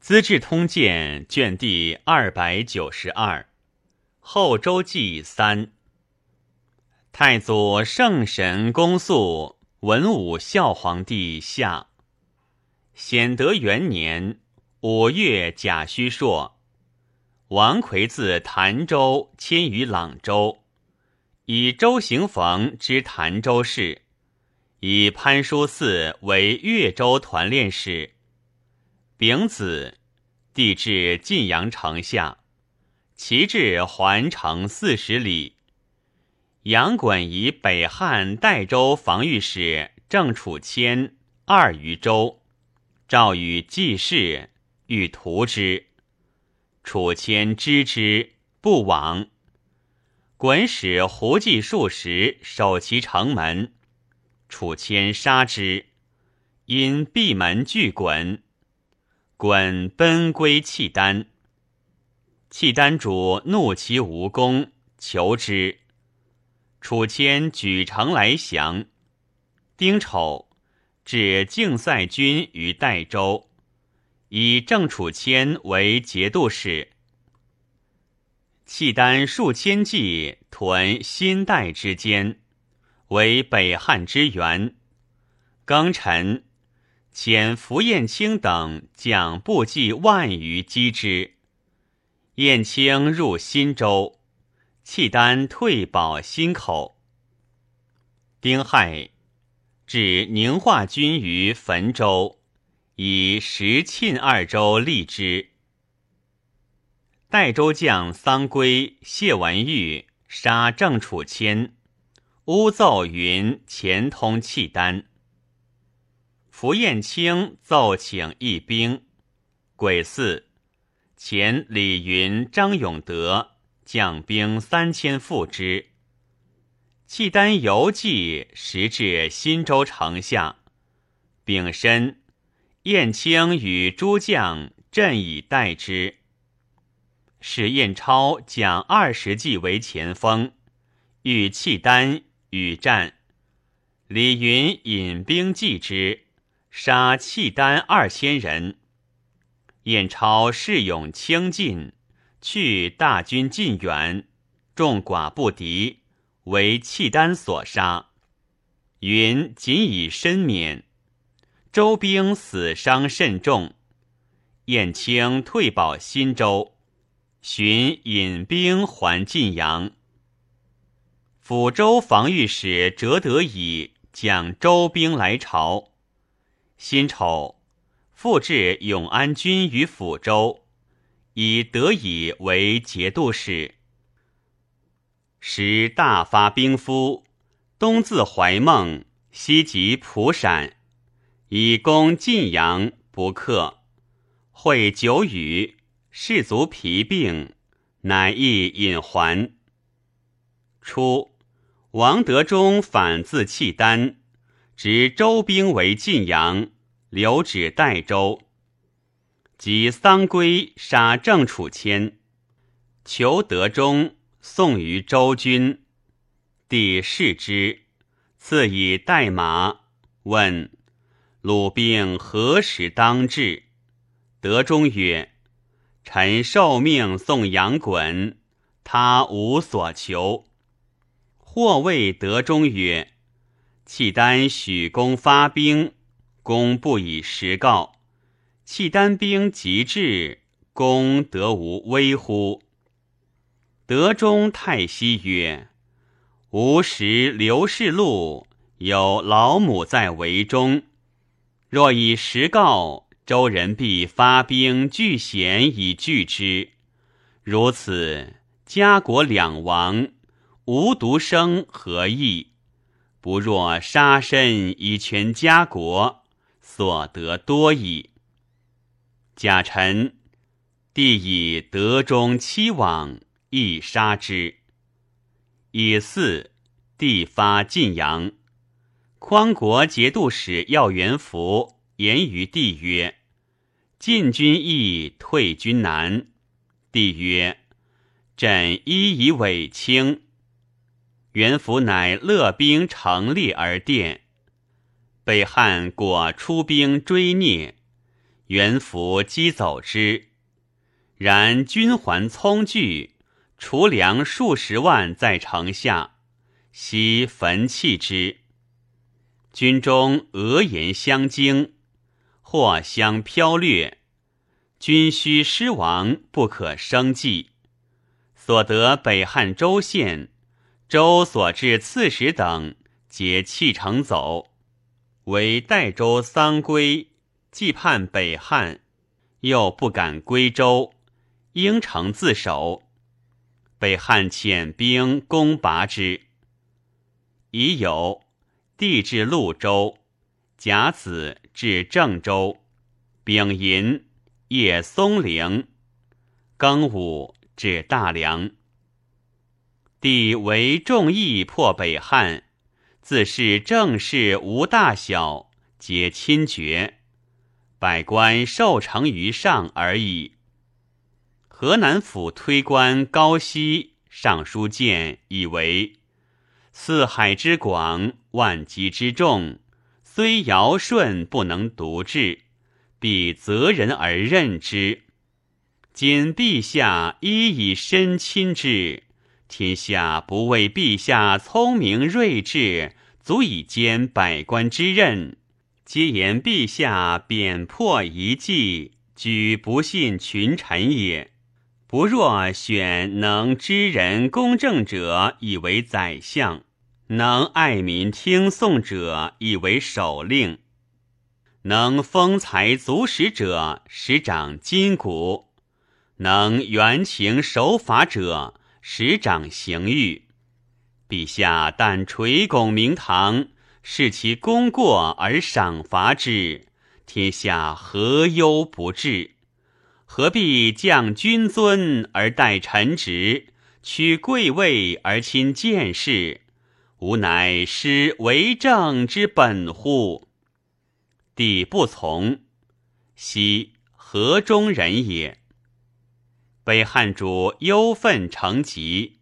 资治通鉴》卷第二百九十二，《后周记》三。太祖圣神公肃文武孝皇帝下。显德元年五月甲戌朔，王魁自潭州迁于朗州，以周行逢之潭州事，以潘叔嗣为越州团练使。丙子。帝至晋阳城下，其至环城四十里。杨衮以北汉代州防御使郑楚谦二余州，诏与季氏欲屠之。楚谦知之，不往。衮使胡骑数十守其城门，楚谦杀之，因闭门拒衮。滚奔归契丹，契丹主怒其无功，求之。楚谦举城来降。丁丑，置竞赛军于代州，以郑楚谦为节度使。契丹数千骑屯新代之间，为北汉之援。庚辰。遣符彦卿等将部骑万余击之，彦卿入新州，契丹退保新口。丁亥，置宁化军于汾州，以石沁二州立之。代州将桑归、谢文玉杀郑楚谦，诬奏云前通契丹。符彦卿奏请一兵，癸巳，前李云、张永德将兵三千赴之。契丹游骑时至新州城下，丙申，彦卿与诸将阵以待之。使彦超将二十骑为前锋，与契丹与战。李云引兵继之。杀契丹二千人，燕超恃勇轻进，去大军进远，众寡不敌，为契丹所杀。云仅以身免，周兵死伤甚重。燕青退保新州，寻引兵还晋阳。抚州防御使折德以将周兵来朝。辛丑，复置永安军于抚州，以德以为节度使。时大发兵夫，东自怀孟，西及蒲陕，以攻晋阳，不克。会久雨，士卒疲病，乃亦引还。初，王德忠反自契丹。执周兵为晋阳，留止代州。及桑归杀郑楚谦，求德中送于周军。帝视之，赐以代马。问鲁兵何时当至？德中曰：“臣受命送杨衮，他无所求。”或谓德中曰。契丹许公发兵，公不以实告。契丹兵急至，公得无危乎？德中太息曰：“吾时刘氏路有老母在围中，若以实告，周人必发兵拒险以拒之。如此，家国两亡，吾独生何益？”不若杀身以全家国，所得多矣。贾臣，帝以德中期往，亦杀之。以巳，帝发晋阳。匡国节度使要元福言于帝曰：“晋军易，退军难。”帝曰：“朕一以委轻。”元福乃勒兵成立而殿，北汉果出兵追聂，元符击走之。然军还聪惧，除粮数十万在城下，悉焚弃之。军中俄言相惊，或相飘掠，军需失亡，不可生计。所得北汉州县、州所至刺史等，皆弃城走。为代州桑归，既叛北汉，又不敢归州，应城自守。北汉遣兵攻拔之，已有。帝至潞州，甲子至郑州，丙寅夜松陵，庚午至大梁。帝为众议破北汉，自是政事无大小，皆亲决，百官受成于上而已。河南府推官高希上书谏，以为。四海之广，万机之众，虽尧舜不能独治，必择人而任之。今陛下一以身亲之，天下不为陛下聪明睿智，足以兼百官之任，皆言陛下贬破一计，举不信群臣也。不若选能知人公正者，以为宰相。能爱民听讼者，以为首令；能丰财足食者，使掌筋骨；能援情守法者，使掌刑狱。陛下但垂拱明堂，视其功过而赏罚之，天下何忧不治？何必降君尊而待臣职，取贵位而亲见事？吾乃失为政之本乎？帝不从，昔河中人也。北汉主忧愤成疾，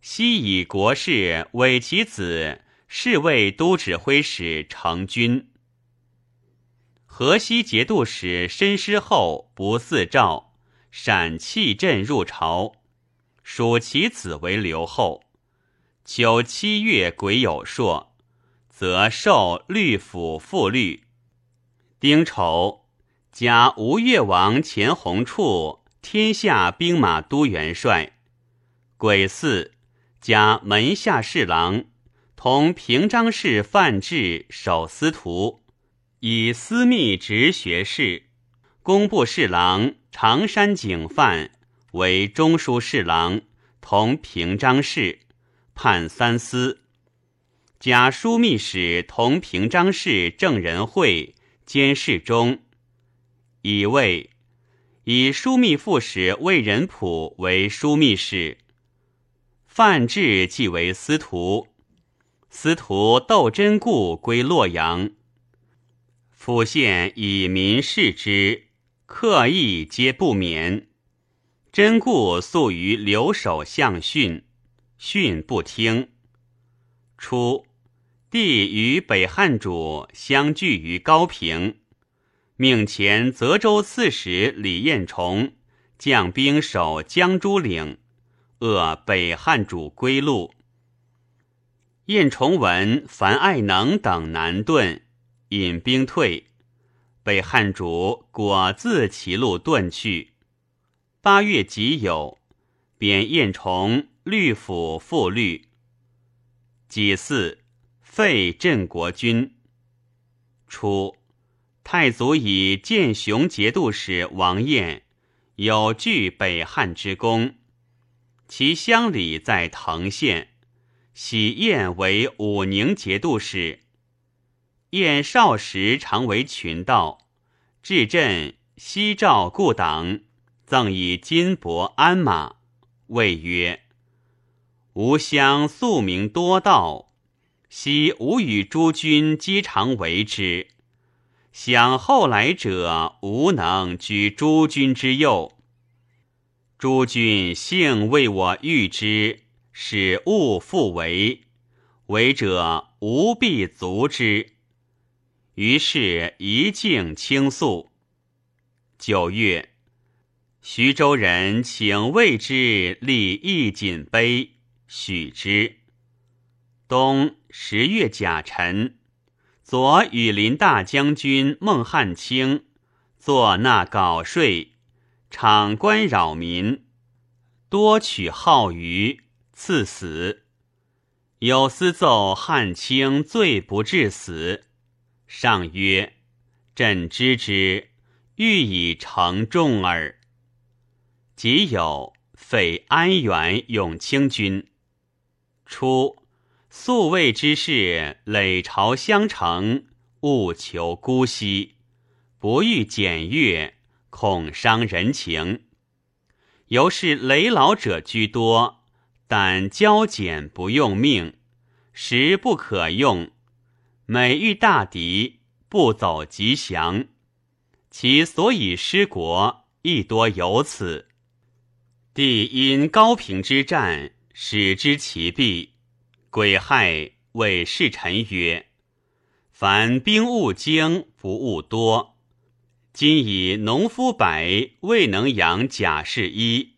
悉以国事委其子侍卫都指挥使成军。河西节度使申师后不嗣诏，闪弃镇入朝，属其子为留后。九七月癸酉朔，则授律府副律。丁丑，加吴越王钱弘处天下兵马都元帅。癸巳，加门下侍郎，同平章事范质守司徒，以私密直学士。工部侍郎常山景范为中书侍郎，同平章事。判三司，假枢密使同平章事郑仁惠监视中，以为以枢密副使魏仁溥为枢密使，范质即为司徒。司徒窦真固归洛阳，府县以民视之，刻意皆不免。真固素于留守相训。训不听。初，帝与北汉主相聚于高平，命前泽州刺史李彦崇将兵守江珠岭，扼北汉主归路。彦崇闻樊爱能等南遁，引兵退，北汉主果自其路遁去。八月己酉，贬彦崇。律府副律，己巳，废镇国君。初，太祖以建雄节度使王彦有据北汉之功，其乡里在滕县，喜彦为武宁节度使。彦少时常为群盗，至镇西赵故党，赠以金帛鞍马，谓曰。吾乡素名多盗，昔吾与诸君皆常为之。想后来者，无能居诸君之右。诸君幸为我御之，使勿复为。为者无必足之。于是一径倾诉。九月，徐州人请为之立义锦碑，许之。冬十月甲辰，左羽林大将军孟汉卿作纳稿税，场官扰民，多取好鱼，赐死。有司奏汉卿罪不至死，上曰：“朕知之，欲以成众耳。”即有废安远永清军。初，宿卫之士累朝相承，务求姑息，不欲检阅，恐伤人情。由是累老者居多。但交简不用命，时不可用。每遇大敌，不走吉祥。其所以失国，亦多由此。帝因高平之战，使之其弊。癸亥，谓侍臣曰：“凡兵务精，不务多。今以农夫百未能养甲士一。”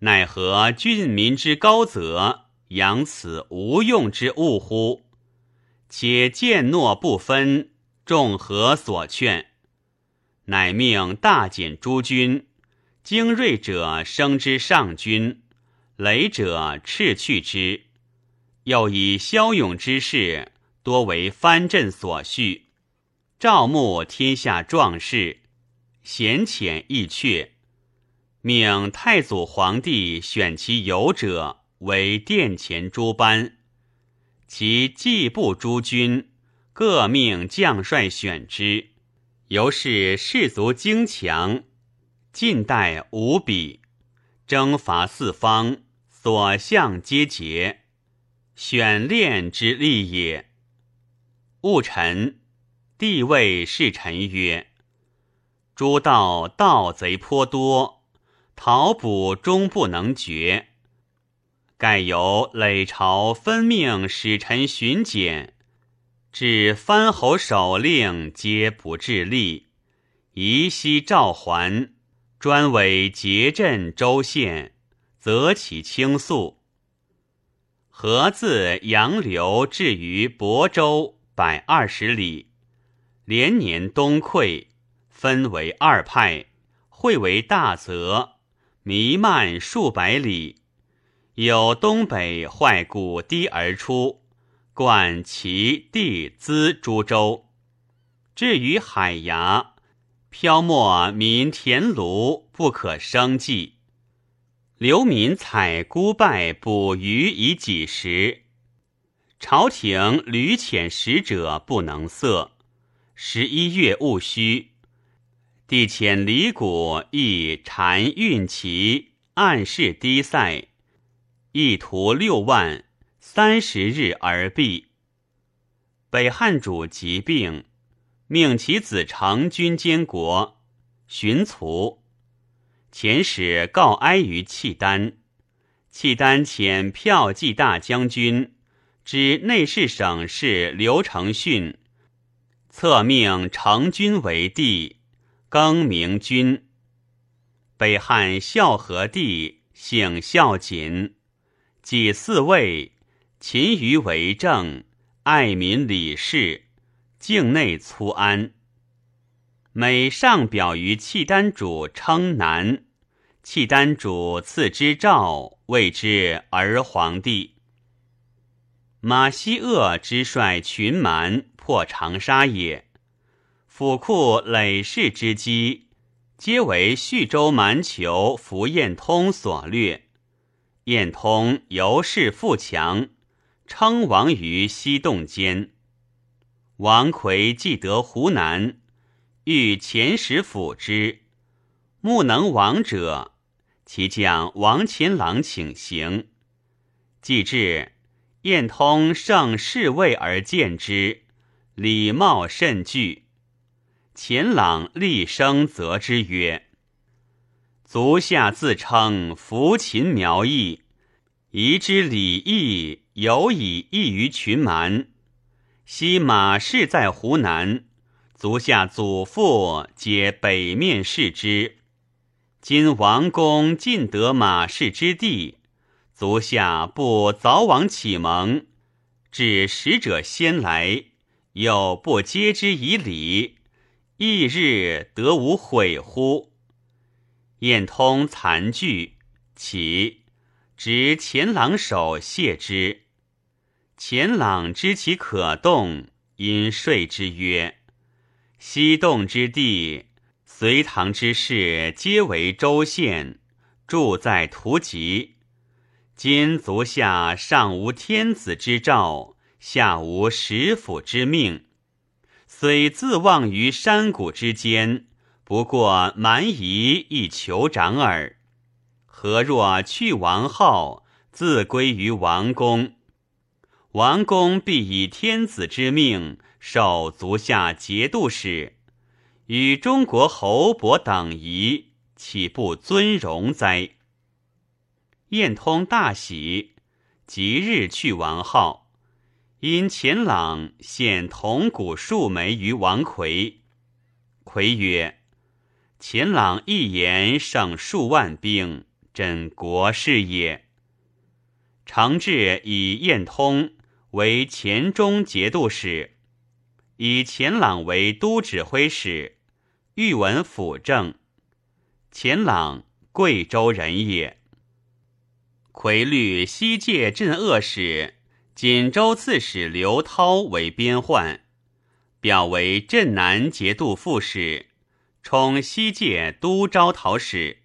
奈何郡民之高则养此无用之物乎？且见诺不分，众何所劝？乃命大减诸军，精锐者升之上军，累者斥去之。又以骁勇之士多为藩镇所需，招募天下壮士，贤浅易却。命太祖皇帝选其有者为殿前诸班，其季部诸军各命将帅选之。由是士卒精强，近代无比，征伐四方，所向皆捷，选练之利也。戊辰，帝谓侍臣曰：“诸道盗贼颇多。”讨捕终不能决，盖由累朝分命使臣巡检，至藩侯首令皆不致力，宜悉召还，专委节镇州县，择其倾诉。河自杨流至于亳州百二十里，连年东溃，分为二派，会为大泽。弥漫数百里，有东北坏谷堤而出，贯其地资诸州。至于海牙，漂没民田庐，不可生计。流民采菇败捕鱼以几时。朝廷屡遣使者不能色。十一月戊戌。帝遣李谷亦禅运骑暗示低塞，意图六万，三十日而毕。北汉主疾病，命其子成军监国，寻卒。遣使告哀于契丹，契丹遣骠骑大将军之内侍省事刘承训，册命成君为帝。更名君。北汉孝和帝姓孝瑾，即嗣位，勤于为政，爱民理事，境内粗安。每上表于契丹主，称南。契丹主赐之诏，谓之儿皇帝。马希鄂之率群蛮破长沙也。府库累世之基，皆为叙州蛮酋符彦通所掠。彦通由是富强，称王于西洞间。王魁既得湖南，欲遣使辅之，慕能王者，其将王秦郎请行。既至，彦通盛侍卫而见之，礼貌甚具。秦朗厉声责之曰：“足下自称扶秦苗裔，宜之礼义有以异于群蛮。昔马氏在湖南，足下祖父皆北面视之。今王公尽得马氏之地，足下不早往启蒙，至使者先来，又不接之以礼，翌日得无悔乎？晏通残惧，起执前郎手谢之。前朗知其可动，因说之曰：“西洞之地，隋唐之士皆为州县，住在图籍。今足下上无天子之诏，下无食府之命，虽自望于山谷之间，不过蛮夷一酋长耳。何若去王号，自归于王宫？”王公必以天子之命受足下节度使，与中国侯伯等仪，岂不尊荣哉？晏通大喜，即日去王号，因钱朗献铜鼓数枚于王魁。魁曰：“钱朗一言胜数万兵，真国事也。”长治以晏通。为黔中节度使，以钱朗为都指挥使，豫文辅政。钱朗，贵州人也。魁律西界镇恶使，锦州刺史刘涛为边患，表为镇南节度副使，充西界都招讨使。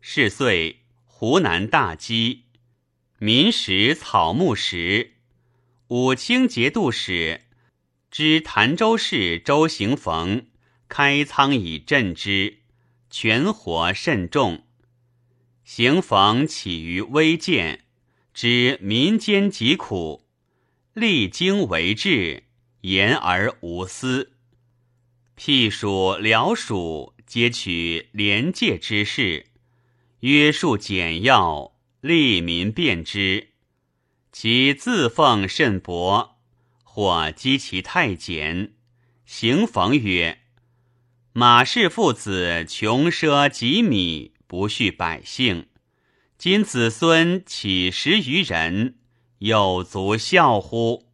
是岁，湖南大饥，民食草木食。武清节度使知潭州市周行逢开仓以赈之，全火甚重。行逢起于微贱，知民间疾苦，历经为治，言而无私。辟属辽属，皆取廉介之事，约束简要，利民便之。其自奉甚薄，或讥其太监。行逢曰：“马氏父子穷奢极米，不恤百姓。今子孙岂十余人，有足孝乎？”